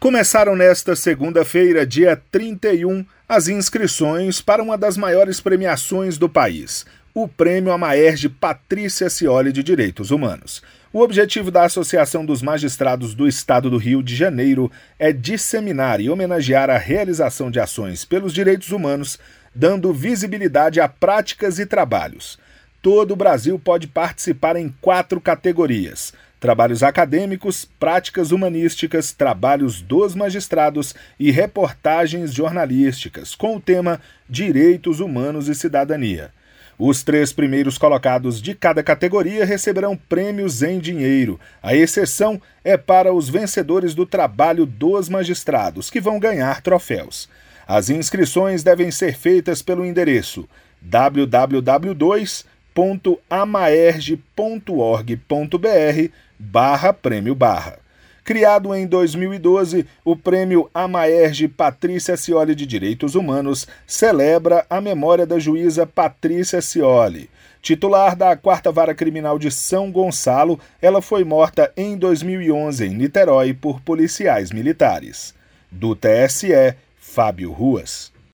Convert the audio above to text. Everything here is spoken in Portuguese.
Começaram nesta segunda-feira, dia 31, as inscrições para uma das maiores premiações do país, o Prêmio Amaerge Patrícia Cioli de Direitos Humanos. O objetivo da Associação dos Magistrados do Estado do Rio de Janeiro é disseminar e homenagear a realização de ações pelos direitos humanos, dando visibilidade a práticas e trabalhos. Todo o Brasil pode participar em quatro categorias: trabalhos acadêmicos, práticas humanísticas, trabalhos dos magistrados e reportagens jornalísticas, com o tema Direitos Humanos e Cidadania. Os três primeiros colocados de cada categoria receberão prêmios em dinheiro. A exceção é para os vencedores do trabalho dos magistrados, que vão ganhar troféus. As inscrições devem ser feitas pelo endereço www.amaerge.org.br barra prêmio barra. Criado em 2012, o Prêmio Amaerge Patrícia Cioli de Direitos Humanos celebra a memória da juíza Patrícia Cioli. Titular da Quarta Vara Criminal de São Gonçalo, ela foi morta em 2011 em Niterói por policiais militares. Do TSE, Fábio Ruas.